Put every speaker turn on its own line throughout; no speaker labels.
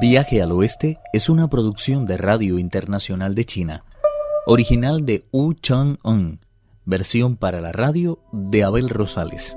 Viaje al Oeste es una producción de Radio Internacional de China, original de Wu Chang-un, versión para la radio de Abel Rosales.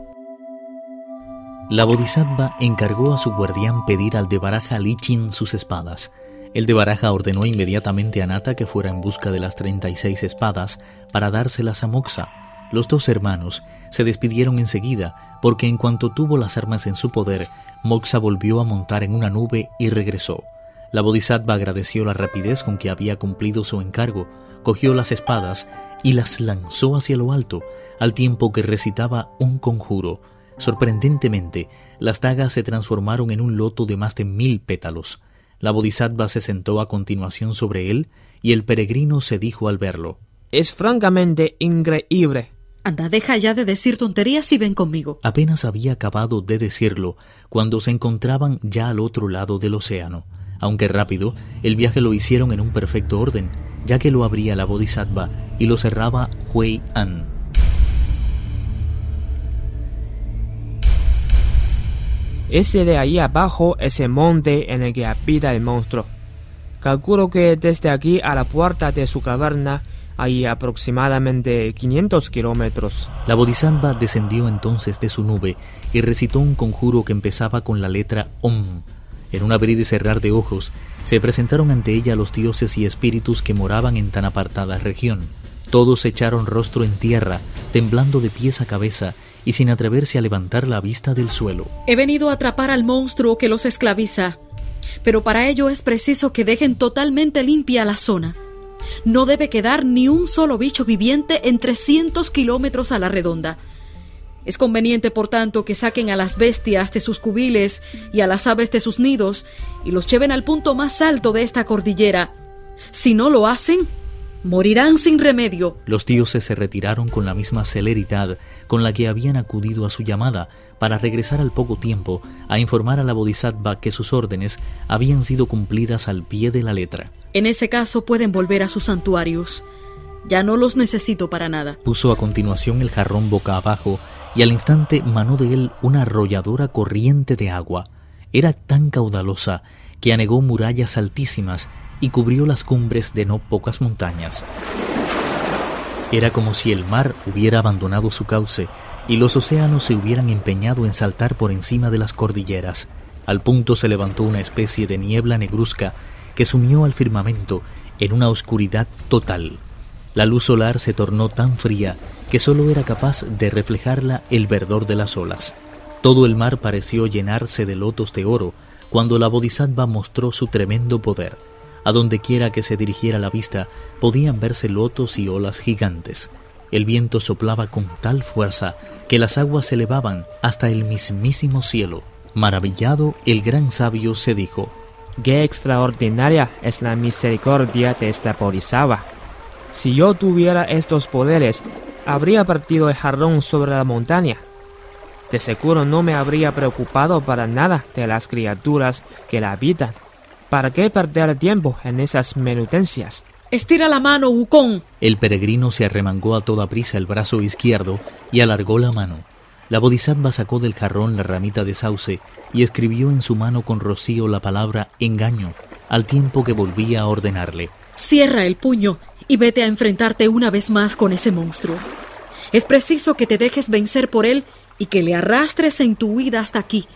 La Bodhisattva encargó a su guardián pedir al de Baraja Lichin sus espadas. El de Baraja ordenó inmediatamente a Nata que fuera en busca de las 36 espadas para dárselas a Moxa. Los dos hermanos se despidieron enseguida porque en cuanto tuvo las armas en su poder, Moxa volvió a montar en una nube y regresó. La Bodhisattva agradeció la rapidez con que había cumplido su encargo, cogió las espadas y las lanzó hacia lo alto, al tiempo que recitaba un conjuro. Sorprendentemente, las dagas se transformaron en un loto de más de mil pétalos. La Bodhisattva se sentó a continuación sobre él y el peregrino se dijo al verlo.
Es francamente increíble.
Anda, deja ya de decir tonterías y ven conmigo.
Apenas había acabado de decirlo cuando se encontraban ya al otro lado del océano. Aunque rápido, el viaje lo hicieron en un perfecto orden, ya que lo abría la Bodhisattva y lo cerraba Hui An.
Ese de ahí abajo es el monte en el que habita el monstruo. Calculo que desde aquí a la puerta de su caverna hay aproximadamente 500 kilómetros.
La Bodhisattva descendió entonces de su nube y recitó un conjuro que empezaba con la letra Om. En un abrir y cerrar de ojos, se presentaron ante ella los dioses y espíritus que moraban en tan apartada región. Todos echaron rostro en tierra, temblando de pies a cabeza y sin atreverse a levantar la vista del suelo.
He venido a atrapar al monstruo que los esclaviza, pero para ello es preciso que dejen totalmente limpia la zona. No debe quedar ni un solo bicho viviente en 300 kilómetros a la redonda. Es conveniente, por tanto, que saquen a las bestias de sus cubiles y a las aves de sus nidos y los lleven al punto más alto de esta cordillera. Si no lo hacen, morirán sin remedio.
Los dioses se retiraron con la misma celeridad con la que habían acudido a su llamada para regresar al poco tiempo a informar a la Bodhisattva que sus órdenes habían sido cumplidas al pie de la letra.
En ese caso pueden volver a sus santuarios. Ya no los necesito para nada.
Puso a continuación el jarrón boca abajo y al instante manó de él una arrolladora corriente de agua. Era tan caudalosa que anegó murallas altísimas y cubrió las cumbres de no pocas montañas. Era como si el mar hubiera abandonado su cauce y los océanos se hubieran empeñado en saltar por encima de las cordilleras. Al punto se levantó una especie de niebla negruzca que sumió al firmamento en una oscuridad total. La luz solar se tornó tan fría que sólo era capaz de reflejarla el verdor de las olas. Todo el mar pareció llenarse de lotos de oro cuando la Bodhisattva mostró su tremendo poder. A donde quiera que se dirigiera la vista podían verse lotos y olas gigantes. El viento soplaba con tal fuerza que las aguas se elevaban hasta el mismísimo cielo. Maravillado, el gran sabio se dijo,
Qué extraordinaria es la misericordia de esta Bodhisattva. Si yo tuviera estos poderes, habría partido el jarrón sobre la montaña. De seguro no me habría preocupado para nada de las criaturas que la habitan. ¿Para qué perder tiempo en esas menudencias?
Estira la mano, Wukong.
El peregrino se arremangó a toda prisa el brazo izquierdo y alargó la mano. La bodhisattva sacó del jarrón la ramita de sauce y escribió en su mano con rocío la palabra engaño, al tiempo que volvía a ordenarle.
Cierra el puño y vete a enfrentarte una vez más con ese monstruo. Es preciso que te dejes vencer por él y que le arrastres en tu huida hasta aquí.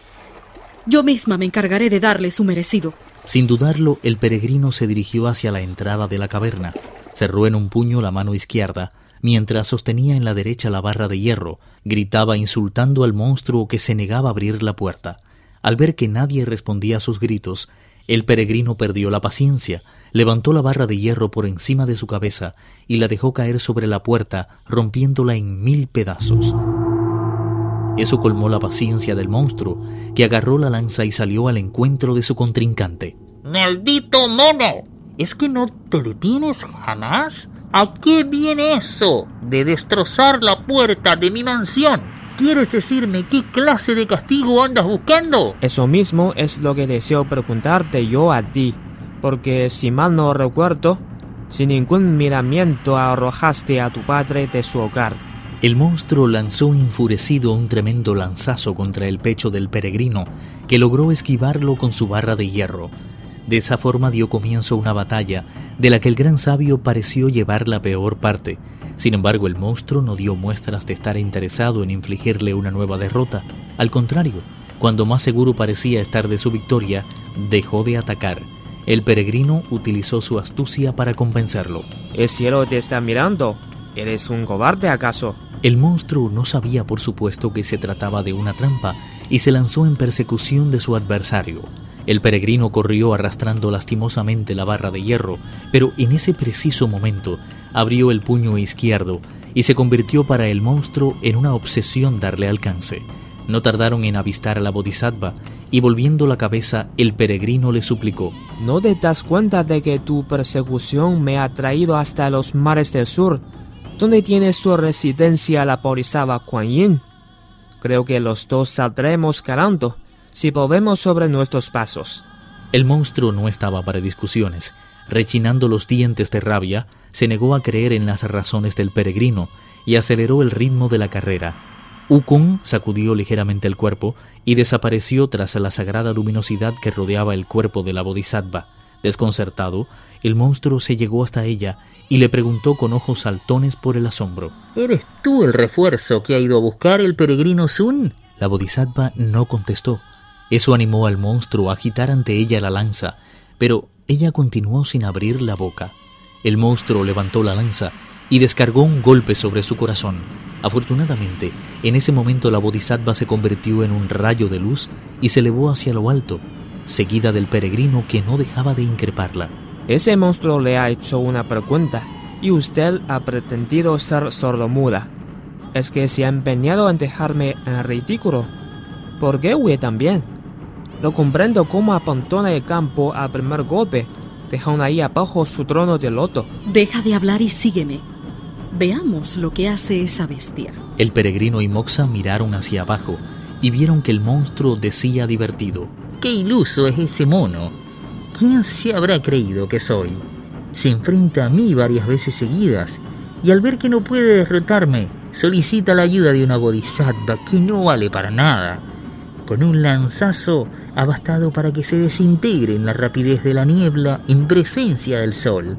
Yo misma me encargaré de darle su merecido.
Sin dudarlo, el peregrino se dirigió hacia la entrada de la caverna. Cerró en un puño la mano izquierda, mientras sostenía en la derecha la barra de hierro, gritaba insultando al monstruo que se negaba a abrir la puerta. Al ver que nadie respondía a sus gritos, el peregrino perdió la paciencia, levantó la barra de hierro por encima de su cabeza y la dejó caer sobre la puerta, rompiéndola en mil pedazos. Eso colmó la paciencia del monstruo, que agarró la lanza y salió al encuentro de su contrincante.
¡Maldito mono! ¿Es que no te detienes jamás? ¿A qué viene eso de destrozar la puerta de mi mansión? ¿Quieres decirme qué clase de castigo andas buscando?
Eso mismo es lo que deseo preguntarte yo a ti, porque si mal no recuerdo, sin ningún miramiento arrojaste a tu padre de su hogar.
El monstruo lanzó enfurecido un tremendo lanzazo contra el pecho del peregrino, que logró esquivarlo con su barra de hierro. De esa forma dio comienzo una batalla de la que el gran sabio pareció llevar la peor parte. Sin embargo, el monstruo no dio muestras de estar interesado en infligirle una nueva derrota. Al contrario, cuando más seguro parecía estar de su victoria, dejó de atacar. El peregrino utilizó su astucia para convencerlo.
El cielo te está mirando. ¿Eres un cobarde acaso?
El monstruo no sabía, por supuesto, que se trataba de una trampa y se lanzó en persecución de su adversario. El peregrino corrió arrastrando lastimosamente la barra de hierro, pero en ese preciso momento abrió el puño izquierdo y se convirtió para el monstruo en una obsesión darle alcance. No tardaron en avistar a la bodhisattva y volviendo la cabeza el peregrino le suplicó.
¿No te das cuenta de que tu persecución me ha traído hasta los mares del sur, donde tiene su residencia la bodhisattva Kuan Yin? Creo que los dos saldremos ganando si volvemos sobre nuestros pasos.
El monstruo no estaba para discusiones. Rechinando los dientes de rabia, se negó a creer en las razones del peregrino y aceleró el ritmo de la carrera. Ukon sacudió ligeramente el cuerpo y desapareció tras la sagrada luminosidad que rodeaba el cuerpo de la bodhisattva. Desconcertado, el monstruo se llegó hasta ella y le preguntó con ojos saltones por el asombro.
¿Eres tú el refuerzo que ha ido a buscar el peregrino Sun?
La bodhisattva no contestó. Eso animó al monstruo a agitar ante ella la lanza, pero ella continuó sin abrir la boca. El monstruo levantó la lanza y descargó un golpe sobre su corazón. Afortunadamente, en ese momento la bodhisattva se convirtió en un rayo de luz y se elevó hacia lo alto, seguida del peregrino que no dejaba de increparla.
Ese monstruo le ha hecho una pregunta y usted ha pretendido ser sordomuda. ¿Es que se ha empeñado en dejarme en ridículo? ¿Por qué huye también? No comprendo cómo apontona el campo al primer golpe, dejando ahí abajo su trono de loto.
Deja de hablar y sígueme. Veamos lo que hace esa bestia.
El peregrino y Moxa miraron hacia abajo y vieron que el monstruo decía divertido.
¡Qué iluso es ese mono! ¿Quién se habrá creído que soy? Se enfrenta a mí varias veces seguidas y al ver que no puede derrotarme, solicita la ayuda de una bodhisattva que no vale para nada. Con un lanzazo ha bastado para que se desintegre en la rapidez de la niebla en presencia del sol.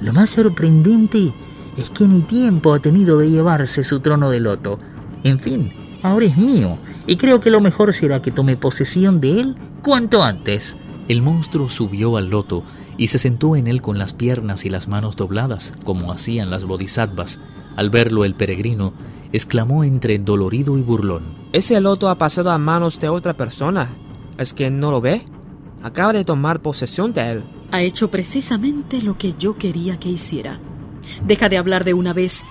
Lo más sorprendente es que ni tiempo ha tenido de llevarse su trono de loto. En fin, ahora es mío, y creo que lo mejor será que tome posesión de él cuanto antes.
El monstruo subió al loto y se sentó en él con las piernas y las manos dobladas, como hacían las bodhisattvas. Al verlo el peregrino exclamó entre dolorido y burlón.
Ese loto ha pasado a manos de otra persona. ¿Es que no lo ve? Acaba de tomar posesión de él.
Ha hecho precisamente lo que yo quería que hiciera. Deja de hablar de una vez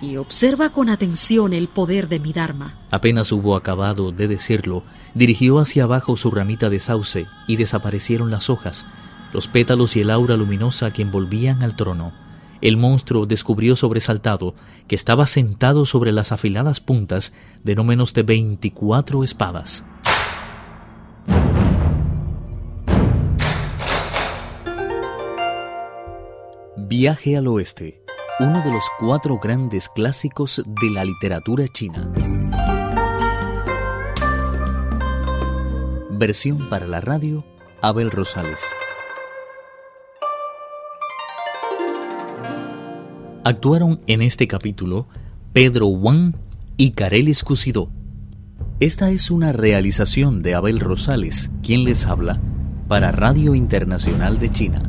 y observa con atención el poder de mi Dharma.
Apenas hubo acabado de decirlo, dirigió hacia abajo su ramita de sauce y desaparecieron las hojas, los pétalos y el aura luminosa que envolvían al trono. El monstruo descubrió sobresaltado que estaba sentado sobre las afiladas puntas de no menos de veinticuatro espadas. Viaje al Oeste, uno de los cuatro grandes clásicos de la literatura china. Versión para la radio, Abel Rosales. Actuaron en este capítulo Pedro Wang y Carelis Cusidó. Esta es una realización de Abel Rosales, quien les habla, para Radio Internacional de China.